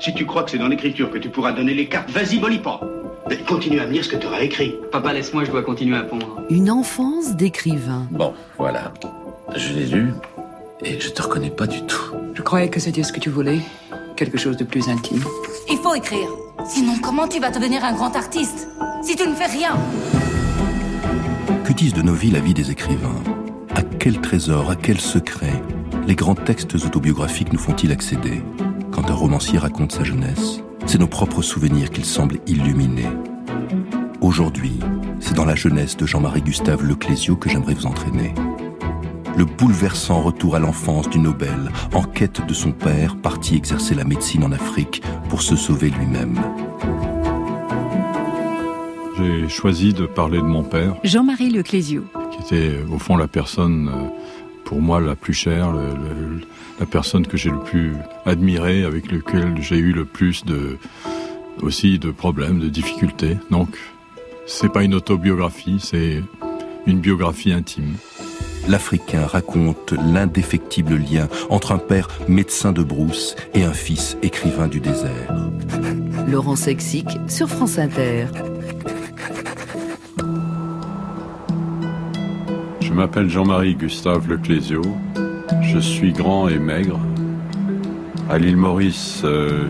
Si tu crois que c'est dans l'écriture que tu pourras donner les cartes, vas-y, molly pas. Mais continue à me lire ce que tu auras écrit. Papa, laisse-moi, je dois continuer à pondre. Une enfance d'écrivain. Bon, voilà. Je l'ai lu et je te reconnais pas du tout. Je croyais que c'était ce que tu voulais. Quelque chose de plus intime. Il faut écrire. Sinon, comment tu vas devenir un grand artiste Si tu ne fais rien? Que disent de nos vies la vie des écrivains? À quel trésor, à quel secret les grands textes autobiographiques nous font-ils accéder? Quand un romancier raconte sa jeunesse, c'est nos propres souvenirs qu'il semble illuminer. Aujourd'hui, c'est dans la jeunesse de Jean-Marie Gustave Leclésio que j'aimerais vous entraîner. Le bouleversant retour à l'enfance du Nobel, en quête de son père, parti exercer la médecine en Afrique pour se sauver lui-même. J'ai choisi de parler de mon père. Jean-Marie Leclésio. Qui était au fond la personne, euh, pour moi, la plus chère, le, le, la personne que j'ai le plus admirée, avec lequel j'ai eu le plus de, aussi de problèmes, de difficultés. Donc, c'est pas une autobiographie, c'est une biographie intime. L'Africain raconte l'indéfectible lien entre un père médecin de brousse et un fils écrivain du désert. Laurent Sexic sur France Inter. M'appelle Jean-Marie Gustave Leclésio. Je suis grand et maigre. À l'île Maurice, euh,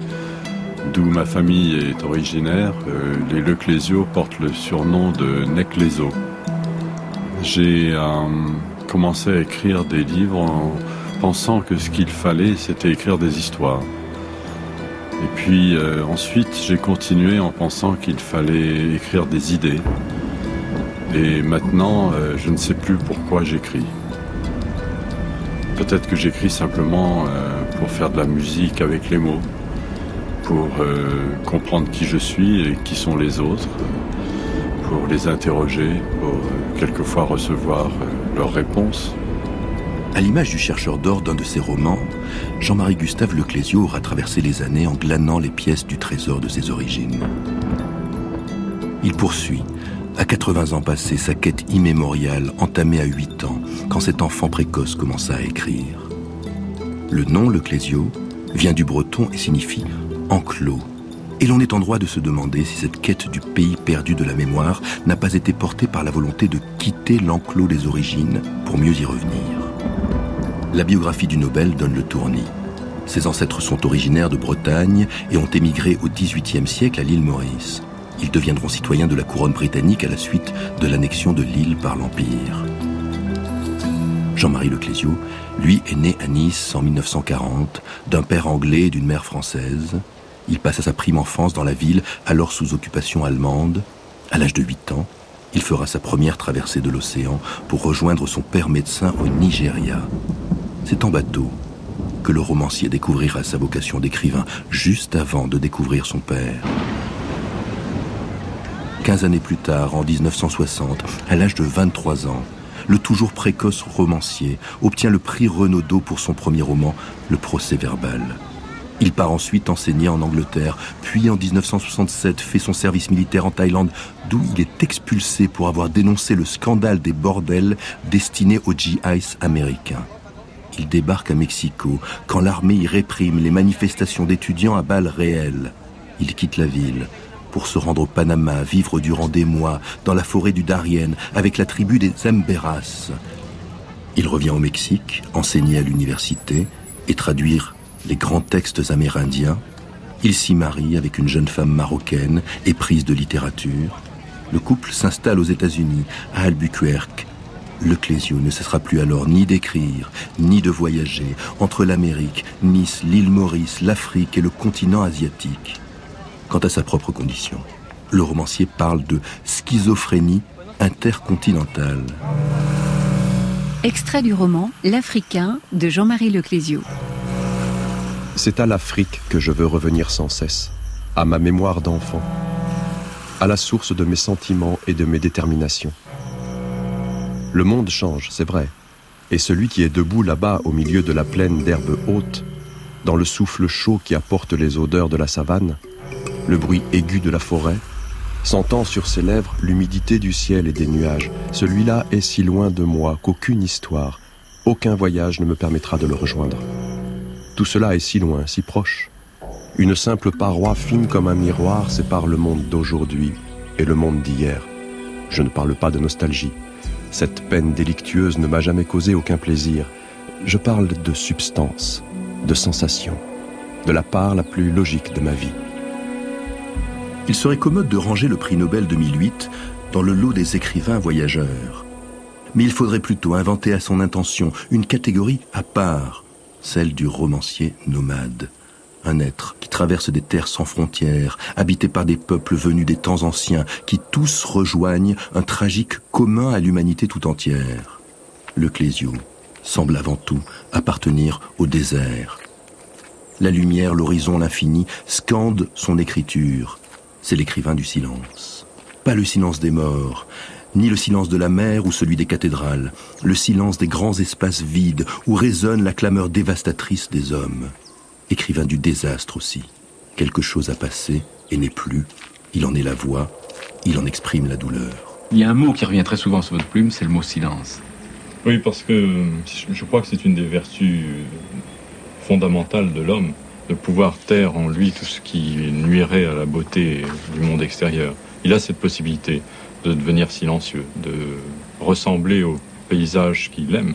d'où ma famille est originaire, euh, les Leclésio portent le surnom de Necléso. J'ai euh, commencé à écrire des livres en pensant que ce qu'il fallait, c'était écrire des histoires. Et puis ensuite, j'ai continué en pensant qu'il fallait écrire des idées. Et maintenant, euh, je ne sais plus pourquoi j'écris. Peut-être que j'écris simplement euh, pour faire de la musique avec les mots, pour euh, comprendre qui je suis et qui sont les autres, pour les interroger, pour quelquefois recevoir leurs réponses. À l'image du chercheur d'or d'un de ses romans, Jean-Marie Gustave Leclésio aura traversé les années en glanant les pièces du trésor de ses origines. Il poursuit, à 80 ans passés, sa quête immémoriale entamée à 8 ans, quand cet enfant précoce commença à écrire. Le nom Leclésio vient du breton et signifie enclos. Et l'on est en droit de se demander si cette quête du pays perdu de la mémoire n'a pas été portée par la volonté de quitter l'enclos des origines pour mieux y revenir. La biographie du Nobel donne le tournis. Ses ancêtres sont originaires de Bretagne et ont émigré au XVIIIe siècle à l'île Maurice. Ils deviendront citoyens de la couronne britannique à la suite de l'annexion de l'île par l'Empire. Jean-Marie Leclésio, lui, est né à Nice en 1940, d'un père anglais et d'une mère française. Il passa sa prime enfance dans la ville, alors sous occupation allemande. À l'âge de 8 ans, il fera sa première traversée de l'océan pour rejoindre son père médecin au Nigeria. C'est en bateau que le romancier découvrira sa vocation d'écrivain juste avant de découvrir son père. Quinze années plus tard, en 1960, à l'âge de 23 ans, le toujours précoce romancier obtient le prix Renaudot pour son premier roman, Le procès verbal. Il part ensuite enseigner en Angleterre, puis en 1967 fait son service militaire en Thaïlande, d'où il est expulsé pour avoir dénoncé le scandale des bordels destinés aux GIs américains. Il débarque à Mexico quand l'armée y réprime les manifestations d'étudiants à balles réelles. Il quitte la ville pour se rendre au Panama, vivre durant des mois dans la forêt du Darien avec la tribu des Emberas. Il revient au Mexique, enseigner à l'université et traduire les grands textes amérindiens. Il s'y marie avec une jeune femme marocaine, éprise de littérature. Le couple s'installe aux États-Unis, à Albuquerque. Le Clésio ne cessera plus alors ni d'écrire, ni de voyager entre l'Amérique, Nice, l'île Maurice, l'Afrique et le continent asiatique. Quant à sa propre condition, le romancier parle de schizophrénie intercontinentale. Extrait du roman L'Africain de Jean-Marie Leclésio. C'est à l'Afrique que je veux revenir sans cesse, à ma mémoire d'enfant, à la source de mes sentiments et de mes déterminations. Le monde change, c'est vrai, et celui qui est debout là-bas au milieu de la plaine d'herbes hautes, dans le souffle chaud qui apporte les odeurs de la savane, le bruit aigu de la forêt, sentant sur ses lèvres l'humidité du ciel et des nuages, celui-là est si loin de moi qu'aucune histoire, aucun voyage ne me permettra de le rejoindre. Tout cela est si loin, si proche. Une simple paroi fine comme un miroir sépare le monde d'aujourd'hui et le monde d'hier. Je ne parle pas de nostalgie. Cette peine délictueuse ne m'a jamais causé aucun plaisir. Je parle de substance, de sensation, de la part la plus logique de ma vie. Il serait commode de ranger le prix Nobel 2008 dans le lot des écrivains voyageurs. Mais il faudrait plutôt inventer à son intention une catégorie à part, celle du romancier nomade. Un être qui traverse des terres sans frontières, habité par des peuples venus des temps anciens, qui tous rejoignent un tragique commun à l'humanité tout entière. Le Clésio semble avant tout appartenir au désert. La lumière, l'horizon, l'infini scandent son écriture. C'est l'écrivain du silence. Pas le silence des morts, ni le silence de la mer ou celui des cathédrales, le silence des grands espaces vides où résonne la clameur dévastatrice des hommes. Écrivain du désastre aussi. Quelque chose a passé et n'est plus. Il en est la voix, il en exprime la douleur. Il y a un mot qui revient très souvent sur votre plume, c'est le mot silence. Oui, parce que je crois que c'est une des vertus fondamentales de l'homme, de pouvoir taire en lui tout ce qui nuirait à la beauté du monde extérieur. Il a cette possibilité de devenir silencieux, de ressembler au paysage qu'il aime.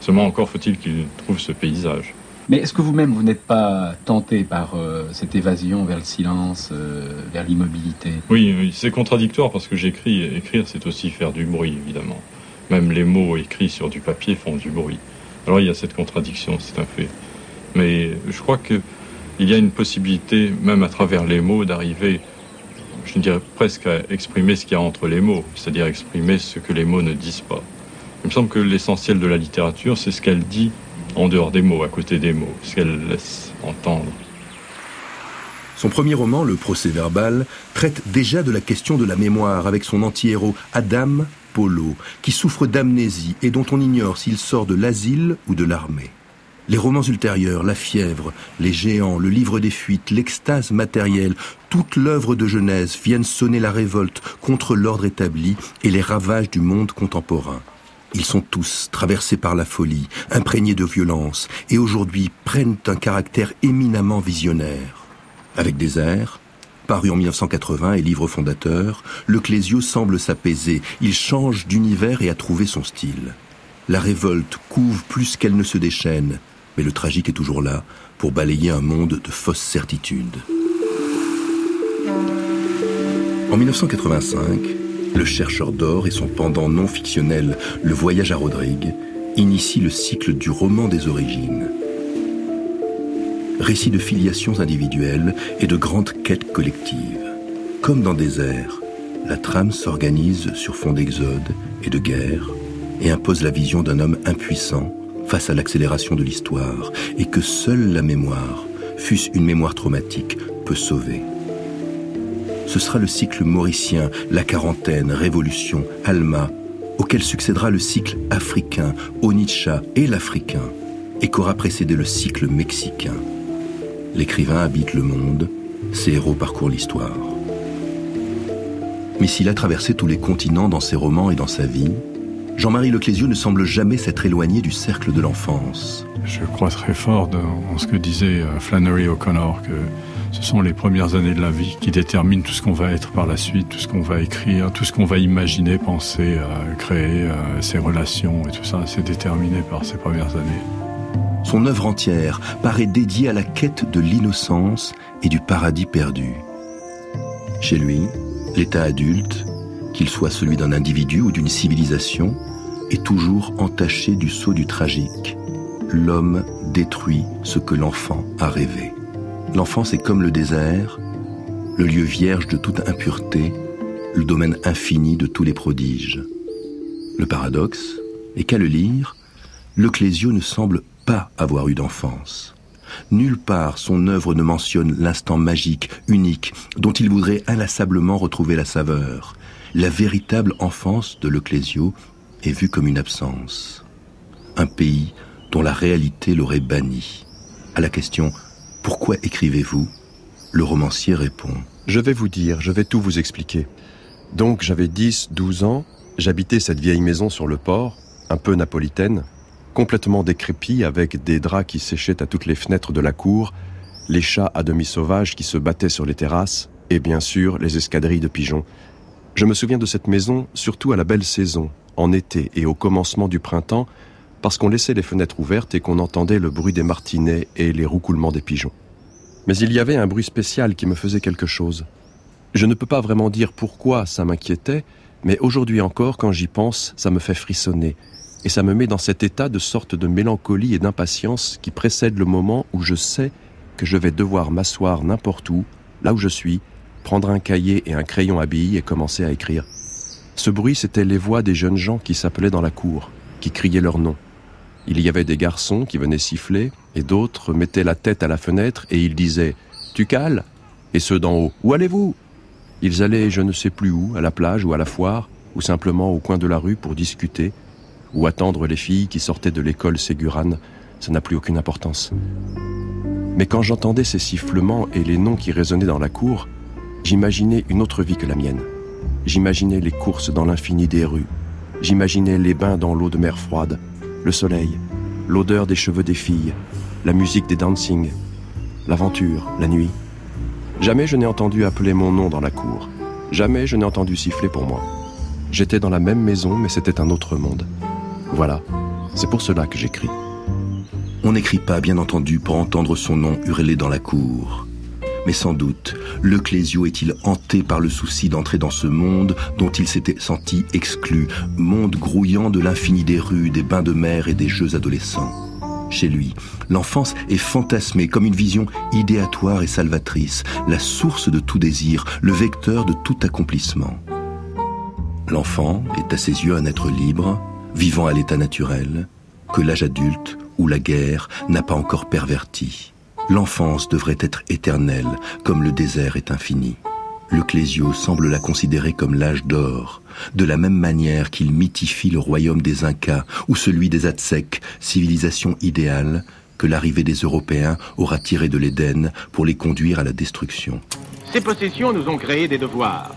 Seulement encore faut-il qu'il trouve ce paysage. Mais est-ce que vous-même, vous, n'êtes pas tenté par euh, cette évasion vers le silence, euh, vers l'immobilité? Oui, oui c'est contradictoire parce que j'écris. Écrire, c'est aussi faire du bruit, évidemment. Même les mots écrits sur du papier font du bruit. Alors il y a cette contradiction, c'est un fait. Mais je crois qu'il y a une possibilité, même à travers les mots, d'arriver je dirais presque à exprimer ce qu'il y a entre les mots, c'est-à-dire exprimer ce que les mots ne disent pas. Il me semble que l'essentiel de la littérature, c'est ce qu'elle dit en dehors des mots, à côté des mots, ce qu'elle laisse entendre. Son premier roman, Le procès verbal, traite déjà de la question de la mémoire avec son anti-héros Adam Polo, qui souffre d'amnésie et dont on ignore s'il sort de l'asile ou de l'armée. Les romans ultérieurs, La fièvre, Les géants, Le livre des fuites, L'extase matérielle, toute l'œuvre de Genèse viennent sonner la révolte contre l'ordre établi et les ravages du monde contemporain. Ils sont tous traversés par la folie, imprégnés de violence, et aujourd'hui prennent un caractère éminemment visionnaire. Avec des airs, paru en 1980 et livre fondateur, Le Clésio semble s'apaiser, il change d'univers et a trouvé son style. La révolte couve plus qu'elle ne se déchaîne, mais le tragique est toujours là pour balayer un monde de fausses certitudes. En 1985, le chercheur d'or et son pendant non fictionnel, Le Voyage à Rodrigue, initient le cycle du roman des origines. Récit de filiations individuelles et de grandes quêtes collectives. Comme dans des airs, la trame s'organise sur fond d'exode et de guerre et impose la vision d'un homme impuissant face à l'accélération de l'histoire et que seule la mémoire, fût-ce une mémoire traumatique, peut sauver. Ce sera le cycle mauricien, la quarantaine, révolution, Alma, auquel succédera le cycle africain, Onitsha et l'africain, et qu'aura précédé le cycle mexicain. L'écrivain habite le monde, ses héros parcourent l'histoire. Mais s'il a traversé tous les continents dans ses romans et dans sa vie, Jean-Marie Leclésio ne semble jamais s'être éloigné du cercle de l'enfance. Je crois très fort dans ce que disait euh, Flannery O'Connor, que ce sont les premières années de la vie qui déterminent tout ce qu'on va être par la suite, tout ce qu'on va écrire, tout ce qu'on va imaginer, penser, euh, créer, euh, ses relations et tout ça, c'est déterminé par ces premières années. Son œuvre entière paraît dédiée à la quête de l'innocence et du paradis perdu. Chez lui, l'état adulte, qu'il soit celui d'un individu ou d'une civilisation, est toujours entaché du sceau du tragique. L'homme détruit ce que l'enfant a rêvé. L'enfance est comme le désert, le lieu vierge de toute impureté, le domaine infini de tous les prodiges. Le paradoxe est qu'à le lire, le Clésio ne semble pas avoir eu d'enfance. Nulle part son œuvre ne mentionne l'instant magique, unique, dont il voudrait inlassablement retrouver la saveur. La véritable enfance de Leclésio est vu comme une absence. Un pays dont la réalité l'aurait banni. À la question Pourquoi écrivez-vous? Le romancier répond Je vais vous dire, je vais tout vous expliquer. Donc j'avais 10, 12 ans, j'habitais cette vieille maison sur le port, un peu napolitaine, complètement décrépie avec des draps qui séchaient à toutes les fenêtres de la cour, les chats à demi sauvages qui se battaient sur les terrasses, et bien sûr les escadrilles de pigeons. Je me souviens de cette maison surtout à la belle saison, en été et au commencement du printemps, parce qu'on laissait les fenêtres ouvertes et qu'on entendait le bruit des martinets et les roucoulements des pigeons. Mais il y avait un bruit spécial qui me faisait quelque chose. Je ne peux pas vraiment dire pourquoi ça m'inquiétait, mais aujourd'hui encore, quand j'y pense, ça me fait frissonner, et ça me met dans cet état de sorte de mélancolie et d'impatience qui précède le moment où je sais que je vais devoir m'asseoir n'importe où, là où je suis, prendre un cahier et un crayon à billes et commencer à écrire. Ce bruit, c'était les voix des jeunes gens qui s'appelaient dans la cour, qui criaient leur nom. Il y avait des garçons qui venaient siffler, et d'autres mettaient la tête à la fenêtre et ils disaient Tu cales Et ceux d'en haut Où allez-vous? Ils allaient je ne sais plus où, à la plage ou à la foire, ou simplement au coin de la rue pour discuter, ou attendre les filles qui sortaient de l'école Ségurane, ça n'a plus aucune importance. Mais quand j'entendais ces sifflements et les noms qui résonnaient dans la cour, j'imaginais une autre vie que la mienne. J'imaginais les courses dans l'infini des rues. J'imaginais les bains dans l'eau de mer froide, le soleil, l'odeur des cheveux des filles, la musique des dancing, l'aventure, la nuit. Jamais je n'ai entendu appeler mon nom dans la cour. Jamais je n'ai entendu siffler pour moi. J'étais dans la même maison, mais c'était un autre monde. Voilà, c'est pour cela que j'écris. On n'écrit pas, bien entendu, pour entendre son nom hurler dans la cour. Mais sans doute, le Clésio est-il hanté par le souci d'entrer dans ce monde dont il s'était senti exclu, monde grouillant de l'infini des rues, des bains de mer et des jeux adolescents. Chez lui, l'enfance est fantasmée comme une vision idéatoire et salvatrice, la source de tout désir, le vecteur de tout accomplissement. L'enfant est à ses yeux un être libre, vivant à l'état naturel, que l'âge adulte ou la guerre n'a pas encore perverti. L'enfance devrait être éternelle, comme le désert est infini. Le Clésio semble la considérer comme l'âge d'or, de la même manière qu'il mythifie le royaume des Incas ou celui des Aztèques, civilisation idéale que l'arrivée des Européens aura tiré de l'Éden pour les conduire à la destruction. Ces possessions nous ont créé des devoirs.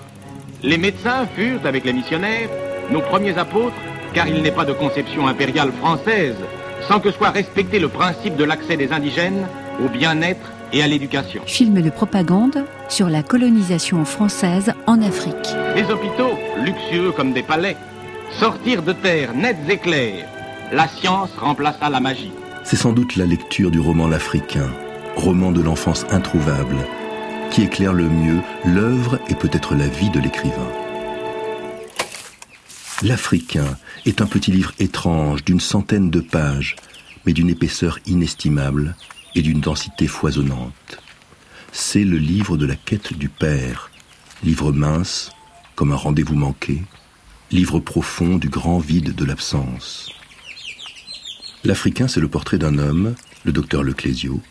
Les médecins furent, avec les missionnaires, nos premiers apôtres, car il n'est pas de conception impériale française sans que soit respecté le principe de l'accès des indigènes au bien-être et à l'éducation. Film de propagande sur la colonisation française en Afrique. Des hôpitaux, luxueux comme des palais, sortir de terre nettes et claires, la science remplaça la magie. C'est sans doute la lecture du roman L'Africain, roman de l'enfance introuvable, qui éclaire le mieux l'œuvre et peut-être la vie de l'écrivain. L'Africain est un petit livre étrange d'une centaine de pages, mais d'une épaisseur inestimable et d'une densité foisonnante. C'est le livre de la quête du Père, livre mince, comme un rendez-vous manqué, livre profond du grand vide de l'absence. L'Africain, c'est le portrait d'un homme, le docteur Leclésio,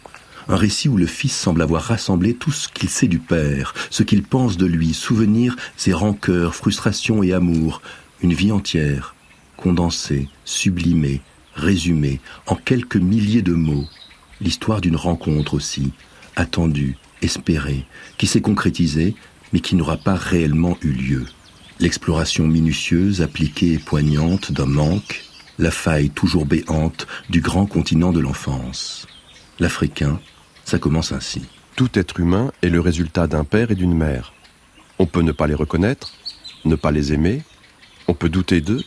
un récit où le fils semble avoir rassemblé tout ce qu'il sait du père, ce qu'il pense de lui, souvenirs ses rancœurs, frustrations et amours, une vie entière, condensée, sublimée, résumée en quelques milliers de mots, l'histoire d'une rencontre aussi, attendue, espérée, qui s'est concrétisée, mais qui n'aura pas réellement eu lieu. L'exploration minutieuse, appliquée et poignante d'un manque, la faille toujours béante du grand continent de l'enfance. L'Africain, ça commence ainsi. Tout être humain est le résultat d'un père et d'une mère. On peut ne pas les reconnaître, ne pas les aimer, on peut douter d'eux,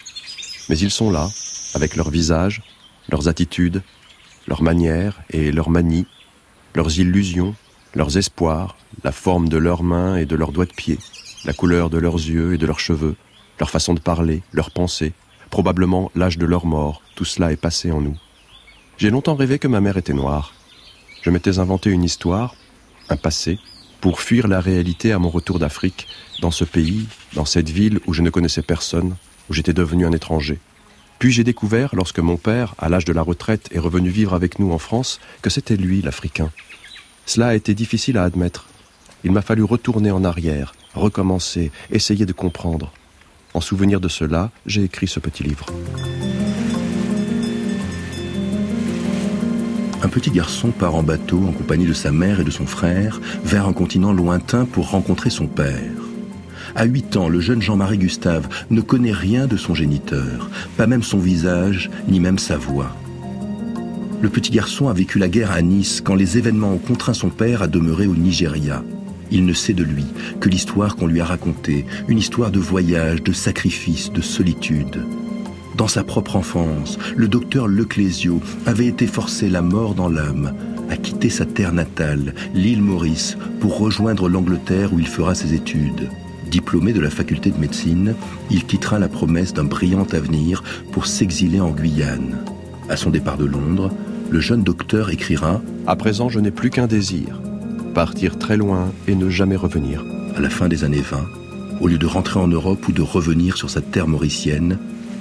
mais ils sont là, avec leurs visages, leurs attitudes, leurs manières et leurs manies, leurs illusions, leurs espoirs, la forme de leurs mains et de leurs doigts de pied, la couleur de leurs yeux et de leurs cheveux, leur façon de parler, leurs pensées, probablement l'âge de leur mort, tout cela est passé en nous. J'ai longtemps rêvé que ma mère était noire. Je m'étais inventé une histoire, un passé, pour fuir la réalité à mon retour d'Afrique, dans ce pays, dans cette ville où je ne connaissais personne, où j'étais devenu un étranger. Puis j'ai découvert, lorsque mon père, à l'âge de la retraite, est revenu vivre avec nous en France, que c'était lui l'Africain. Cela a été difficile à admettre. Il m'a fallu retourner en arrière, recommencer, essayer de comprendre. En souvenir de cela, j'ai écrit ce petit livre. Un petit garçon part en bateau en compagnie de sa mère et de son frère vers un continent lointain pour rencontrer son père. À 8 ans, le jeune Jean-Marie Gustave ne connaît rien de son géniteur, pas même son visage, ni même sa voix. Le petit garçon a vécu la guerre à Nice quand les événements ont contraint son père à demeurer au Nigeria. Il ne sait de lui que l'histoire qu'on lui a racontée, une histoire de voyage, de sacrifice, de solitude. Dans sa propre enfance, le docteur Leclésio avait été forcé la mort dans l'âme à quitter sa terre natale, l'île Maurice, pour rejoindre l'Angleterre où il fera ses études. Diplômé de la faculté de médecine, il quittera la promesse d'un brillant avenir pour s'exiler en Guyane. À son départ de Londres, le jeune docteur écrira À présent, je n'ai plus qu'un désir partir très loin et ne jamais revenir. À la fin des années 20, au lieu de rentrer en Europe ou de revenir sur sa terre mauricienne,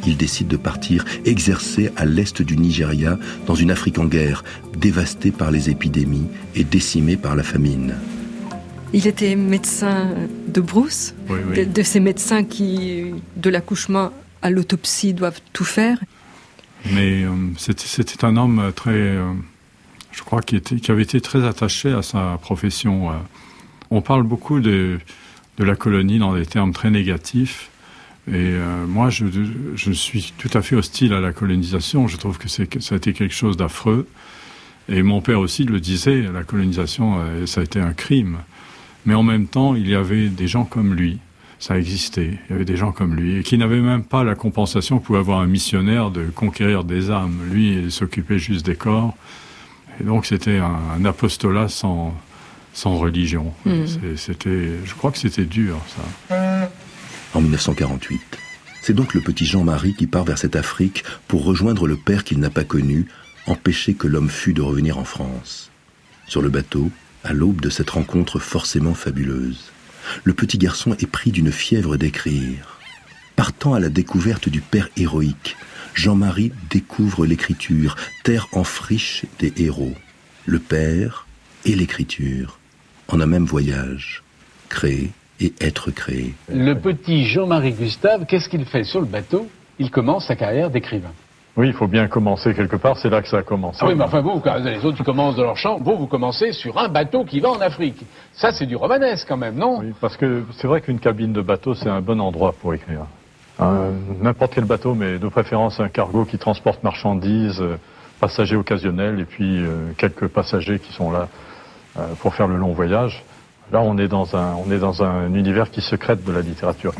il décide de partir exercer à l'est du Nigeria, dans une Afrique en guerre, dévastée par les épidémies et décimée par la famine. Il était médecin de brousse, Oui, oui. de, de ces médecins qui, de l'accouchement à l'autopsie, doivent tout faire. Mais euh, c'était un homme très, euh, je crois, qui, était, qui avait été très attaché à sa profession. On parle beaucoup de, de la colonie dans des termes très négatifs. Et euh, moi, je, je suis tout à fait hostile à la colonisation. Je trouve que, que ça a été quelque chose d'affreux. Et mon père aussi le disait, la colonisation, ça a été un crime. Mais en même temps, il y avait des gens comme lui. Ça existait. Il y avait des gens comme lui et qui n'avaient même pas la compensation que pouvait avoir un missionnaire de conquérir des âmes. Lui, il s'occupait juste des corps. Et donc, c'était un, un apostolat sans, sans religion. C'est- C'était, je crois que c'était dur, ça. En 1948, c'est donc le petit Jean-Marie qui part vers cette Afrique pour rejoindre le père qu'il n'a pas connu, empêcher que l'homme fût de revenir en France. Sur le bateau, à l'aube de cette rencontre forcément fabuleuse, le petit garçon est pris d'une fièvre d'écrire. Partant à la découverte du père héroïque, Jean-Marie découvre l'écriture, terre en friche des héros. Le père et l'écriture, en un même voyage, créer et être créé. Le petit Jean-Marie Gustave, qu'est-ce qu'il fait sur le bateau? Il commence sa carrière d'écrivain. Oui, il faut bien commencer quelque part. C'est là que ça a commencé. Ah oui, mais enfin vous, quand les autres qui commencent dans leur champ, vous, vous commencez sur un bateau qui va en Afrique. Ça, c'est du romanesque quand même, non? Oui, parce que c'est vrai qu'une cabine de bateau, c'est un bon endroit pour écrire. N'importe quel bateau, mais de préférence un cargo qui transporte marchandises, euh, passagers occasionnels, et puis euh, quelques passagers qui sont là euh, pour faire le long voyage. Là, on est dans un, on est dans un univers qui secrète de la littérature.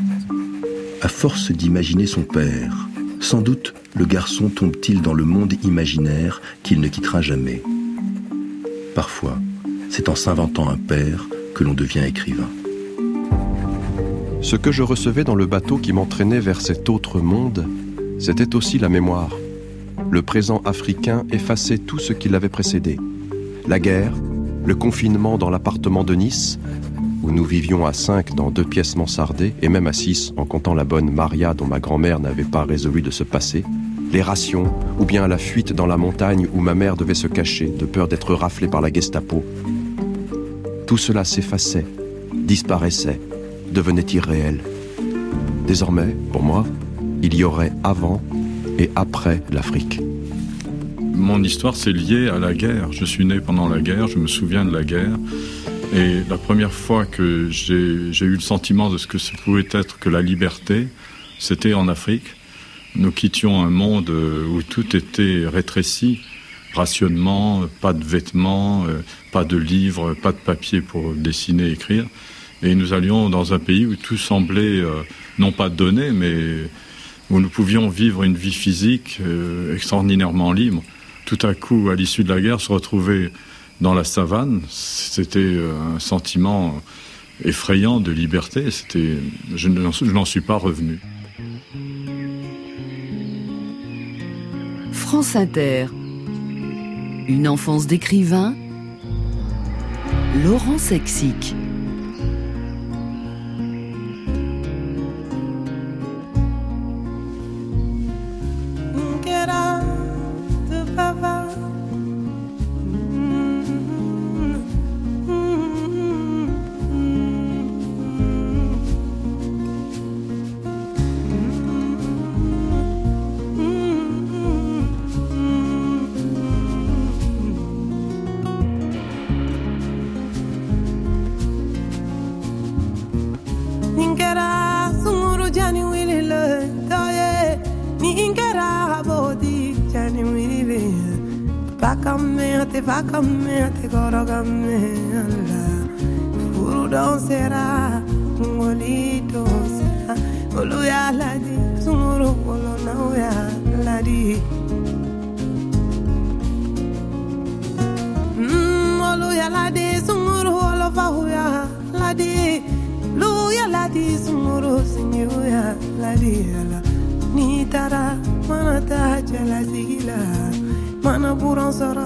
À force d'imaginer son père, sans doute le garçon tombe-t-il dans le monde imaginaire qu'il ne quittera jamais. Parfois, c'est en s'inventant un père que l'on devient écrivain. Ce que je recevais dans le bateau qui m'entraînait vers cet autre monde, c'était aussi la mémoire. Le présent africain effaçait tout ce qui l'avait précédé. La guerre, le confinement dans l'appartement de Nice, où nous vivions à cinq dans deux pièces mansardées, et même à six en comptant la bonne Maria dont ma grand-mère n'avait pas résolu de se passer, les rations, ou bien la fuite dans la montagne où ma mère devait se cacher de peur d'être raflée par la Gestapo. Tout cela s'effaçait, disparaissait, devenait irréel. Désormais, pour moi, il y aurait avant et après l'Afrique. Mon histoire, c'est lié à la guerre. Je suis né pendant la guerre, je me souviens de la guerre. Et la première fois que j'ai eu le sentiment de ce que ce pouvait être que la liberté, c'était en Afrique. Nous quittions un monde euh, où tout était rétréci, rationnement, pas de vêtements, euh, pas de livres, pas de papier pour dessiner, écrire. Et nous allions dans un pays où tout semblait euh, non pas donné, mais où nous pouvions vivre une vie physique extraordinairement libre. Tout à coup, à l'issue de la guerre, se retrouver dans la savane, c'était euh, un sentiment effrayant de liberté. C'était, je n'en suis pas revenu. France Inter. Une enfance d'écrivain. Laurent Sexic. Goro Allah. Furu don sera ngoli sera olu ya ladi sumuru olo na ya ladi. Mm, olu ya ladi sumuru olo fa ya ladi. Lu ya ladi sumuru sinyu ya ladi. Ala ni tara mana ta jala sigila mana buran sɔrɔ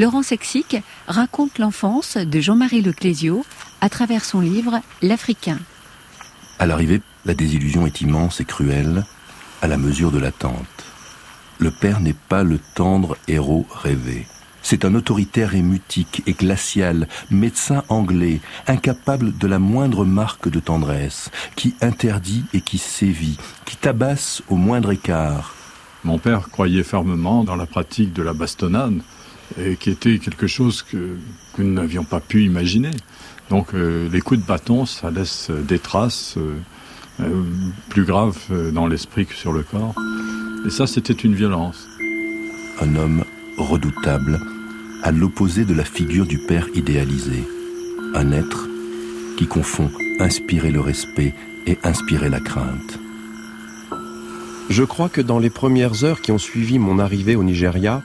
Laurent Sexic raconte l'enfance de Jean-Marie Leclésio à travers son livre L'Africain. À l'arrivée, la désillusion est immense et cruelle, à la mesure de l'attente. Le père n'est pas le tendre héros rêvé. C'est un autoritaire et mutique et glacial, médecin anglais, incapable de la moindre marque de tendresse, qui interdit et qui sévit, qui tabasse au moindre écart. Mon père croyait fermement dans la pratique de la bastonnade, et qui était quelque chose que, que nous n'avions pas pu imaginer. Donc euh, les coups de bâton, ça laisse des traces euh, euh, plus graves euh, dans l'esprit que sur le corps. Et ça, c'était une violence. Un homme redoutable, à l'opposé de la figure du père idéalisé. Un être qui confond inspirer le respect et inspirer la crainte. Je crois que dans les premières heures qui ont suivi mon arrivée au Nigeria,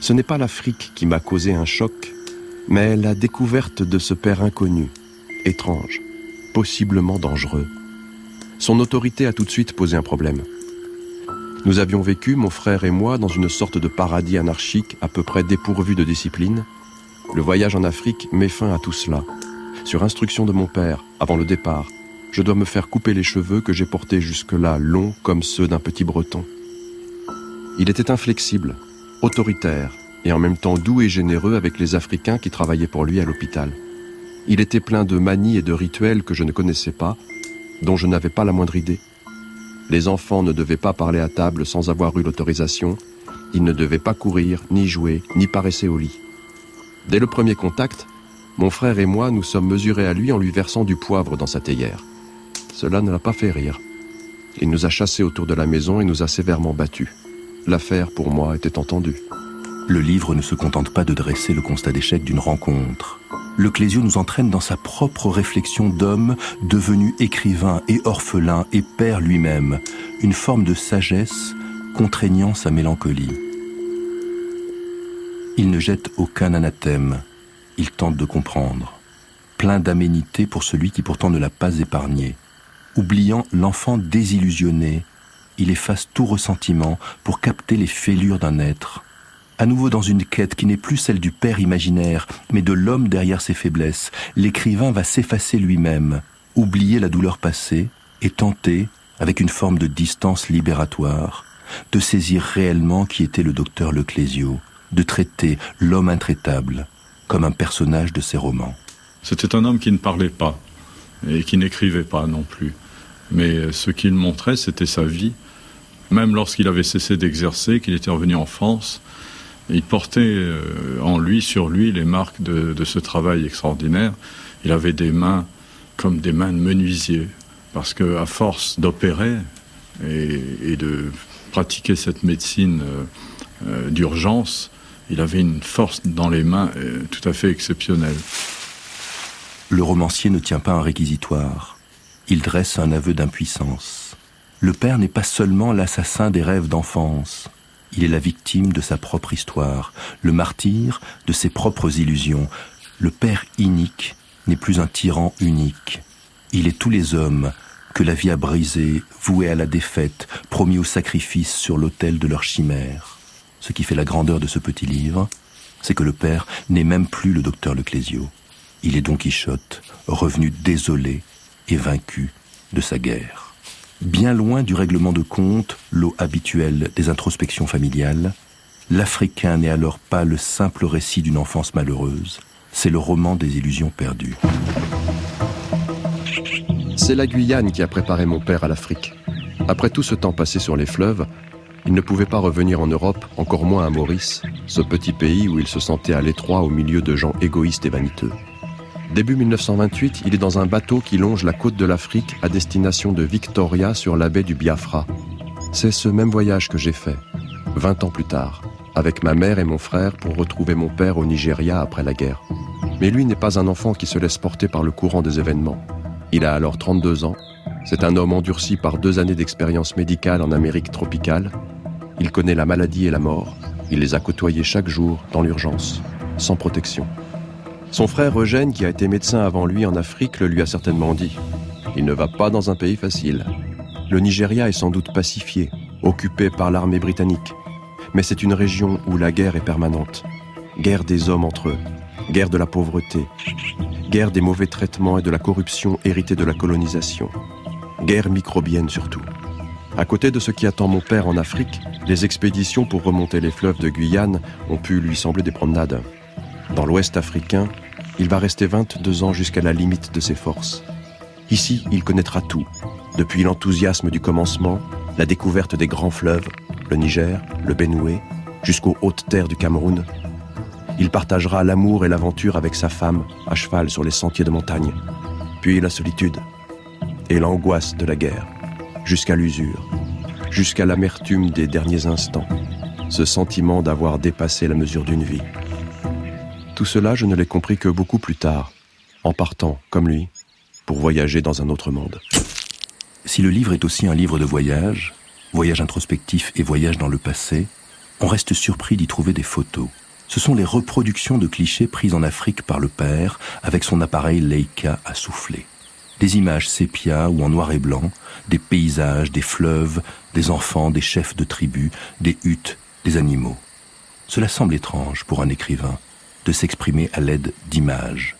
ce n'est pas l'Afrique qui m'a causé un choc, mais la découverte de ce père inconnu, étrange, possiblement dangereux. Son autorité a tout de suite posé un problème. Nous avions vécu, mon frère et moi, dans une sorte de paradis anarchique à peu près dépourvu de discipline. Le voyage en Afrique met fin à tout cela. Sur instruction de mon père, avant le départ, je dois me faire couper les cheveux que j'ai portés jusque-là longs comme ceux d'un petit breton. Il était inflexible, autoritaire et en même temps doux et généreux avec les Africains qui travaillaient pour lui à l'hôpital. Il était plein de manies et de rituels que je ne connaissais pas, dont je n'avais pas la moindre idée. Les enfants ne devaient pas parler à table sans avoir eu l'autorisation, ils ne devaient pas courir, ni jouer, ni paresser au lit. Dès le premier contact, mon frère et moi nous sommes mesurés à lui en lui versant du poivre dans sa théière. Cela ne l'a pas fait rire. Il nous a chassés autour de la maison et nous a sévèrement battus. L'affaire, pour moi, était entendue. Le livre ne se contente pas de dresser le constat d'échec d'une rencontre. Le Clésio nous entraîne dans sa propre réflexion d'homme devenu écrivain et orphelin et père lui-même, une forme de sagesse contraignant sa mélancolie. Il ne jette aucun anathème, il tente de comprendre, plein d'aménité pour celui qui pourtant ne l'a pas épargné. Oubliant l'enfant désillusionné, il efface tout ressentiment pour capter les fêlures d'un être. À nouveau dans une quête qui n'est plus celle du père imaginaire, mais de l'homme derrière ses faiblesses, l'écrivain va s'effacer lui-même, oublier la douleur passée et tenter, avec une forme de distance libératoire, de saisir réellement qui était le docteur Leclésio, de traiter l'homme intraitable comme un personnage de ses romans. C'était un homme qui ne parlait pas et qui n'écrivait pas non plus. Mais ce qu'il montrait, c'était sa vie. Même lorsqu'il avait cessé d'exercer, qu'il était revenu en France, il portait euh, en lui, sur lui, les marques de, ce travail extraordinaire. Il avait des mains comme des mains de menuisier, parce que à force d'opérer et, de pratiquer cette médecine euh, euh, d'urgence, il avait une force dans les mains tout à fait exceptionnelle. Le romancier ne tient pas un réquisitoire. Il dresse un aveu d'impuissance. Le père n'est pas seulement l'assassin des rêves d'enfance. Il est la victime de sa propre histoire, le martyr de ses propres illusions. Le père inique n'est plus un tyran unique. Il est tous les hommes que la vie a brisés, voués à la défaite, promis au sacrifice sur l'autel de leur chimère. Ce qui fait la grandeur de ce petit livre, c'est que le père n'est même plus le docteur Leclésio. Il est Don Quichotte, revenu désolé et vaincu de sa guerre. Bien loin du règlement de compte, l'eau habituelle des introspections familiales, l'Africain n'est alors pas le simple récit d'une enfance malheureuse, c'est le roman des illusions perdues. C'est la Guyane qui a préparé mon père à l'Afrique. Après tout ce temps passé sur les fleuves, il ne pouvait pas revenir en Europe, encore moins à Maurice, ce petit pays où il se sentait à l'étroit au milieu de gens égoïstes et vaniteux. Début 1928, il est dans un bateau qui longe la côte de l'Afrique à destination de Victoria sur la baie du Biafra. C'est ce même voyage que j'ai fait, 20 ans plus tard, avec ma mère et mon frère pour retrouver mon père au Nigeria après la guerre. Mais lui n'est pas un enfant qui se laisse porter par le courant des événements. Il a alors 32 ans. C'est un homme endurci par deux années d'expérience médicale en Amérique tropicale. Il connaît la maladie et la mort. Il les a côtoyés chaque jour dans l'urgence, sans protection. Son frère Eugène, qui a été médecin avant lui en Afrique, le lui a certainement dit. Il ne va pas dans un pays facile. Le Nigeria est sans doute pacifié, occupé par l'armée britannique. Mais c'est une région où la guerre est permanente. Guerre des hommes entre eux, guerre de la pauvreté, guerre des mauvais traitements et de la corruption héritée de la colonisation, guerre microbienne surtout. À côté de ce qui attend mon père en Afrique, les expéditions pour remonter les fleuves de Guyane ont pu lui sembler des promenades. Dans l'Ouest africain, il va rester 22 ans jusqu'à la limite de ses forces. Ici, il connaîtra tout, depuis l'enthousiasme du commencement, la découverte des grands fleuves, le Niger, le Benoué, jusqu'aux hautes terres du Cameroun. Il partagera l'amour et l'aventure avec sa femme, à cheval sur les sentiers de montagne, puis la solitude et l'angoisse de la guerre, jusqu'à l'usure, jusqu'à l'amertume des derniers instants, ce sentiment d'avoir dépassé la mesure d'une vie. Tout cela, je ne l'ai compris que beaucoup plus tard, en partant, comme lui, pour voyager dans un autre monde. Si le livre est aussi un livre de voyage, voyage introspectif et voyage dans le passé, on reste surpris d'y trouver des photos. Ce sont les reproductions de clichés prises en Afrique par le père avec son appareil Leica à souffler. Des images sépia ou en noir et blanc, des paysages, des fleuves, des enfants, des chefs de tribus, des huttes, des animaux. Cela semble étrange pour un écrivain de s'exprimer à l'aide d'images.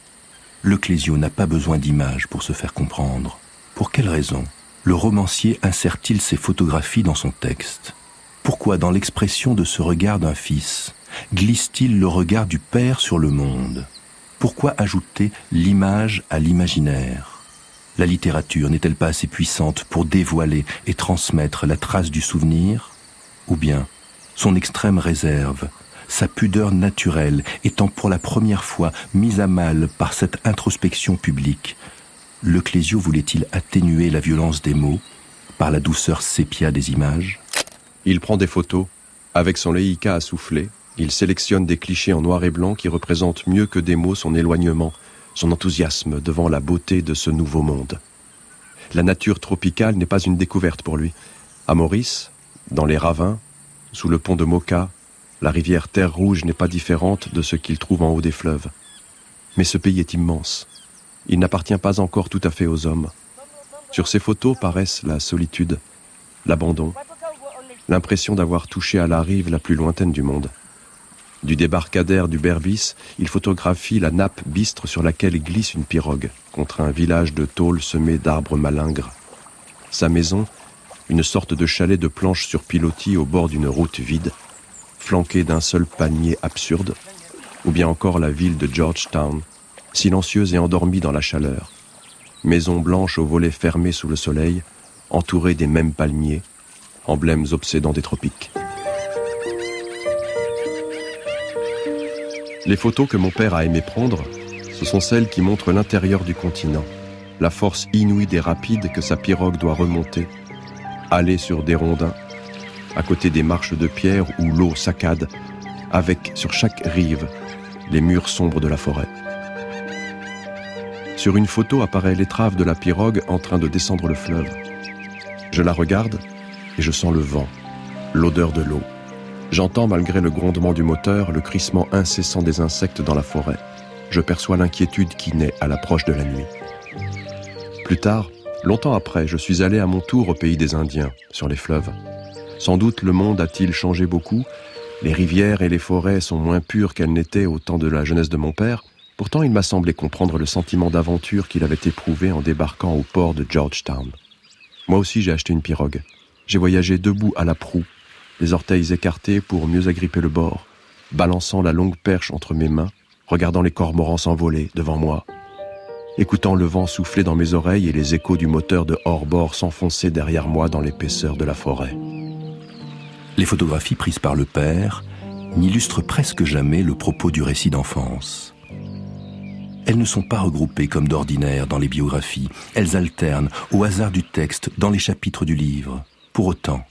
Clésio n'a pas besoin d'images pour se faire comprendre. Pour quelle raison le romancier insère-t-il ses photographies dans son texte? Pourquoi dans l'expression de ce regard d'un fils glisse-t-il le regard du père sur le monde? Pourquoi ajouter l'image à l'imaginaire? La littérature n'est-elle pas assez puissante pour dévoiler et transmettre la trace du souvenir? Ou bien son extrême réserve, sa pudeur naturelle étant pour la première fois mise à mal par cette introspection publique, le Clésio voulait-il atténuer la violence des mots par la douceur sépia des images? Il prend des photos. Avec son Leica à souffler, il sélectionne des clichés en noir et blanc qui représentent mieux que des mots son éloignement, son enthousiasme devant la beauté de ce nouveau monde. La nature tropicale n'est pas une découverte pour lui. À Maurice, dans les ravins, sous le pont de Moka, la rivière Terre Rouge n'est pas différente de ce qu'il trouve en haut des fleuves. Mais ce pays est immense. Il n'appartient pas encore tout à fait aux hommes. Sur ces photos paraissent la solitude, l'abandon, l'impression d'avoir touché à la rive la plus lointaine du monde. Du débarcadère du Berbis, il photographie la nappe bistre sur laquelle glisse une pirogue, contre un village de tôle semé d'arbres malingres. Sa maison, une sorte de chalet de planches sur pilotis au bord d'une route vide, flanquée d'un seul panier absurde, ou bien encore la ville de Georgetown, silencieuse et endormie dans la chaleur. Maison blanche aux volets fermés sous le soleil, entourée des mêmes palmiers, emblèmes obsédants des tropiques. Les photos que mon père a aimé prendre, ce sont celles qui montrent l'intérieur du continent, la force inouïe des rapides que sa pirogue doit remonter, aller sur des rondins, à côté des marches de pierre où l'eau saccade, avec sur chaque rive les murs sombres de la forêt. Sur une photo apparaît l'étrave de la pirogue en train de descendre le fleuve. Je la regarde et je sens le vent, l'odeur de l'eau. J'entends, malgré le grondement du moteur, le crissement incessant des insectes dans la forêt. Je perçois l'inquiétude qui naît à l'approche de la nuit. Plus tard, longtemps après, je suis allé à mon tour au pays des Indiens, sur les fleuves. Sans doute le monde a-t-il changé beaucoup, les rivières et les forêts sont moins pures qu'elles n'étaient au temps de la jeunesse de mon père, pourtant il m'a semblé comprendre le sentiment d'aventure qu'il avait éprouvé en débarquant au port de Georgetown. Moi aussi j'ai acheté une pirogue. J'ai voyagé debout à la proue, les orteils écartés pour mieux agripper le bord, balançant la longue perche entre mes mains, regardant les cormorans s'envoler devant moi, écoutant le vent souffler dans mes oreilles et les échos du moteur de hors-bord s'enfoncer derrière moi dans l'épaisseur de la forêt. Les photographies prises par le père n'illustrent presque jamais le propos du récit d'enfance. Elles ne sont pas regroupées comme d'ordinaire dans les biographies, elles alternent au hasard du texte dans les chapitres du livre. Pour autant,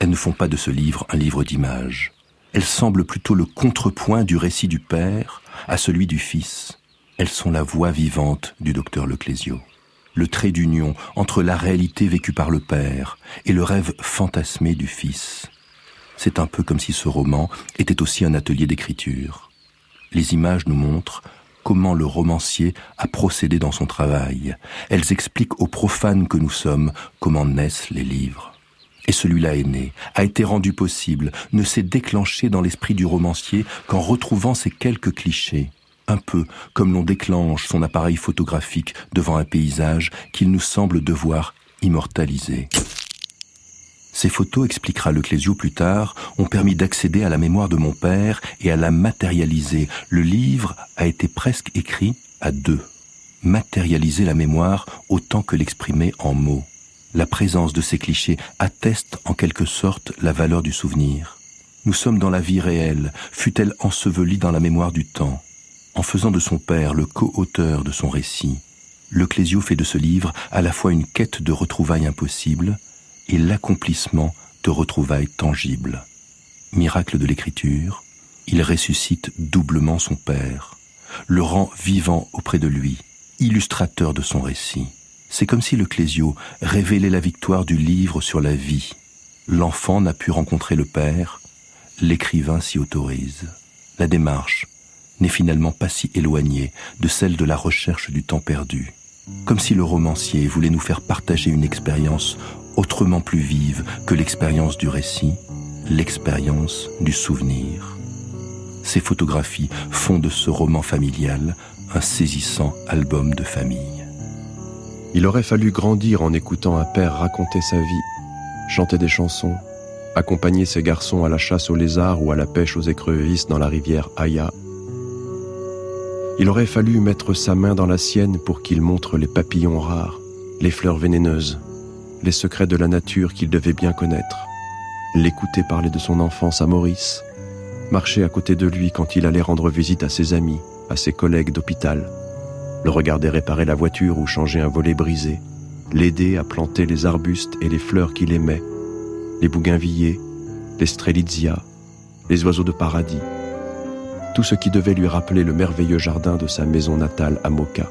elles ne font pas de ce livre un livre d'images. Elles semblent plutôt le contrepoint du récit du père à celui du fils. Elles sont la voix vivante du docteur Leclésio, le trait d'union entre la réalité vécue par le père et le rêve fantasmé du fils. C'est un peu comme si ce roman était aussi un atelier d'écriture. Les images nous montrent comment le romancier a procédé dans son travail. Elles expliquent aux profanes que nous sommes comment naissent les livres. Et celui-là est né, a été rendu possible, ne s'est déclenché dans l'esprit du romancier qu'en retrouvant ces quelques clichés, un peu comme l'on déclenche son appareil photographique devant un paysage qu'il nous semble devoir immortaliser. Ces photos, expliquera Leclésio plus tard, ont permis d'accéder à la mémoire de mon père et à la matérialiser. Le livre a été presque écrit à deux. Matérialiser la mémoire autant que l'exprimer en mots. La présence de ces clichés atteste en quelque sorte la valeur du souvenir. Nous sommes dans la vie réelle, fut-elle ensevelie dans la mémoire du temps. En faisant de son père le co-auteur de son récit, Leclésio fait de ce livre à la fois une quête de retrouvailles impossibles, et l'accomplissement de retrouvailles tangibles. Miracle de l'écriture, il ressuscite doublement son père, le rend vivant auprès de lui, illustrateur de son récit. C'est comme si le Clésio révélait la victoire du livre sur la vie. L'enfant n'a pu rencontrer le père, l'écrivain s'y autorise. La démarche n'est finalement pas si éloignée de celle de la recherche du temps perdu. comme si le romancier voulait nous faire partager une expérience autrement plus vive que l'expérience du récit, l'expérience du souvenir. Ces photographies font de ce roman familial un saisissant album de famille. Il aurait fallu grandir en écoutant un père raconter sa vie, chanter des chansons, accompagner ses garçons à la chasse aux lézards ou à la pêche aux écrevisses dans la rivière Aya. Il aurait fallu mettre sa main dans la sienne pour qu'il montre les papillons rares, les fleurs vénéneuses, les secrets de la nature qu'il devait bien connaître, l'écouter parler de son enfance à Maurice, marcher à côté de lui quand il allait rendre visite à ses amis, à ses collègues d'hôpital, le regarder réparer la voiture ou changer un volet brisé, l'aider à planter les arbustes et les fleurs qu'il aimait, les bougainvilliers, les strelitzia, les oiseaux de paradis, tout ce qui devait lui rappeler le merveilleux jardin de sa maison natale à Moka.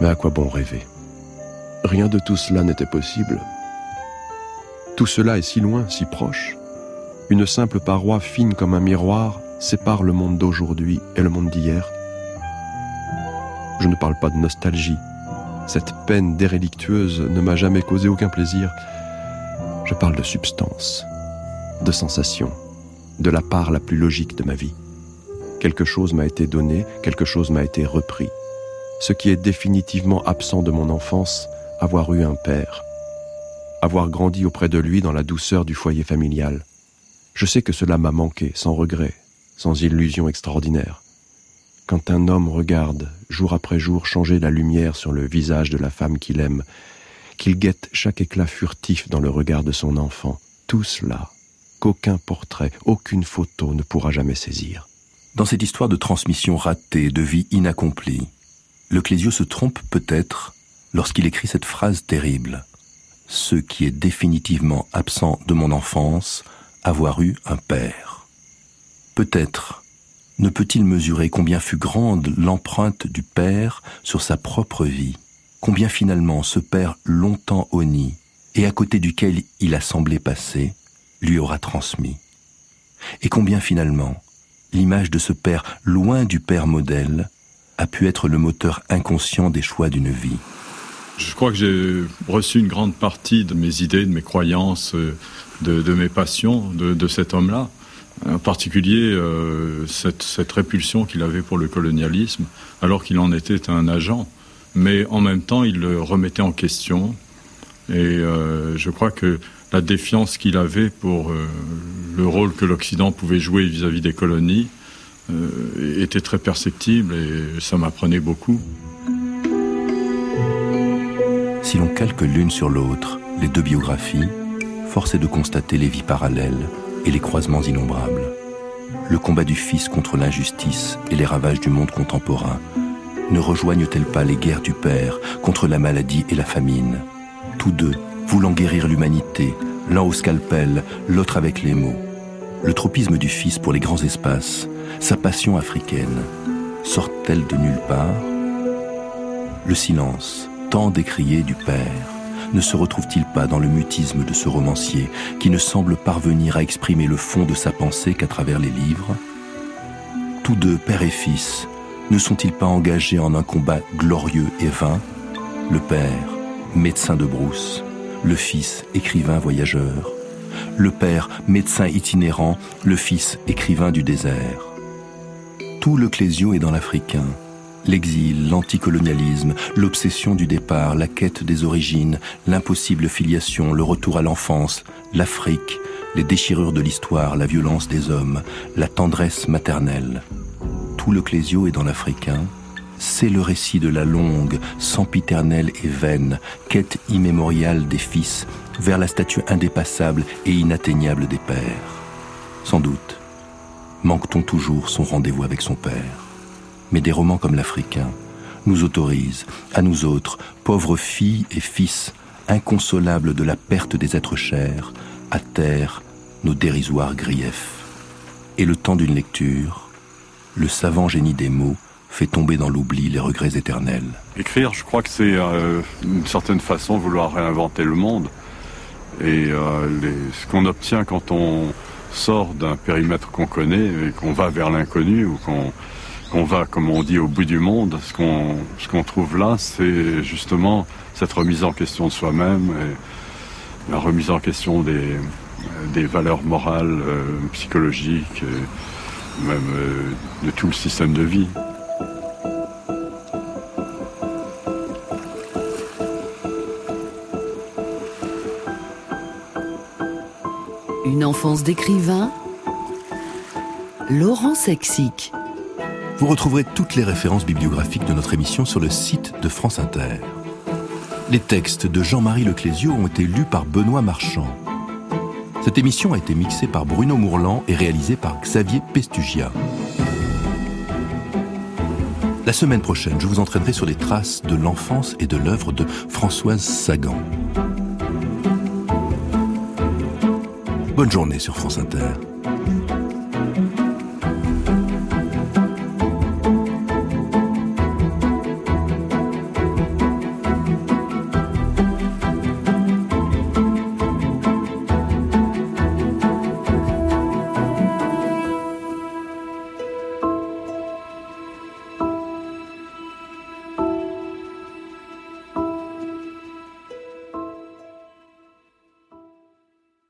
Mais à quoi bon rêver? Rien de tout cela n'était possible. Tout cela est si loin, si proche. Une simple paroi fine comme un miroir sépare le monde d'aujourd'hui et le monde d'hier. Je ne parle pas de nostalgie. Cette peine dérélictueuse ne m'a jamais causé aucun plaisir. Je parle de substance, de sensation, de la part la plus logique de ma vie. Quelque chose m'a été donné, quelque chose m'a été repris. Ce qui est définitivement absent de mon enfance, avoir eu un père, avoir grandi auprès de lui dans la douceur du foyer familial. Je sais que cela m'a manqué, sans regret, sans illusion extraordinaire. Quand un homme regarde, jour après jour, changer la lumière sur le visage de la femme qu'il aime, qu'il guette chaque éclat furtif dans le regard de son enfant, tout cela, qu'aucun portrait, aucune photo ne pourra jamais saisir. Dans cette histoire de transmission ratée, de vie inaccomplie, le Clésio se trompe peut-être lorsqu'il écrit cette phrase terrible. Ce qui est définitivement absent de mon enfance, avoir eu un père. Peut-être ne peut-il mesurer combien fut grande l'empreinte du père sur sa propre vie, combien finalement ce père longtemps honni et à côté duquel il a semblé passer, lui aura transmis, et combien finalement l'image de ce père loin du père modèle a pu être le moteur inconscient des choix d'une vie. Je crois que j'ai reçu une grande partie de mes idées, de mes croyances, euh, de, mes passions de, cet homme-là. En particulier, euh, cette, répulsion qu'il avait pour le colonialisme, alors qu'il en était un agent. Mais en même temps, il le remettait en question. Et euh, je crois que la défiance qu'il avait pour le rôle que l'Occident pouvait jouer vis-à-vis des colonies était très perceptible et ça m'apprenait beaucoup. Si l'on calque l'une sur l'autre les deux biographies, force est de constater les vies parallèles et les croisements innombrables. Le combat du fils contre l'injustice et les ravages du monde contemporain ne rejoignent-elles pas les guerres du père contre la maladie et la famine? Tous deux voulant guérir l'humanité, l'un au scalpel, l'autre avec les mots. Le tropisme du fils pour les grands espaces, sa passion africaine, sortent-elles de nulle part? Le silence, tant décrié du père. Ne se retrouve-t-il pas dans le mutisme de ce romancier qui ne semble parvenir à exprimer le fond de sa pensée qu'à travers les livres? Tous deux, père et fils, ne sont-ils pas engagés en un combat glorieux et vain? Le père, médecin de brousse, le fils, écrivain voyageur, le père, médecin itinérant, le fils, écrivain du désert. Tout le clésio est dans l'africain, L'exil, l'anticolonialisme, l'obsession du départ, la quête des origines, l'impossible filiation, le retour à l'enfance, l'Afrique, les déchirures de l'histoire, la violence des hommes, la tendresse maternelle. Tout le clésio est dans l'africain. C'est le récit de la longue, sempiternelle et vaine quête immémoriale des fils vers la statue indépassable et inatteignable des pères. Sans doute, manque-t-on toujours son rendez-vous avec son père? Mais des romans comme l'Africain nous autorisent, à nous autres, pauvres filles et fils, inconsolables de la perte des êtres chers, à taire nos dérisoires griefs. Et le temps d'une lecture, le savant génie des mots fait tomber dans l'oubli les regrets éternels. Écrire, je crois que c'est euh, une certaine façon vouloir réinventer le monde. Et euh, ce qu'on obtient quand on sort d'un périmètre qu'on connaît et qu'on va vers l'inconnu ou qu'on on va, comme on dit, au bout du monde, ce qu'on ce qu'on trouve là, c'est justement cette remise en question de soi-même et la remise en question des, des valeurs morales, euh, psychologiques, même euh, de tout le système de vie. Une enfance d'écrivain, Laurent Sexic. Vous retrouverez toutes les références bibliographiques de notre émission sur le site de France Inter. Les textes de Jean-Marie Leclésio ont été lus par Benoît Marchand. Cette émission a été mixée par Bruno Mourlan et réalisée par Xavier Pestugia. La semaine prochaine, je vous entraînerai sur les traces de l'enfance et de l'œuvre de Françoise Sagan. Bonne journée sur France Inter.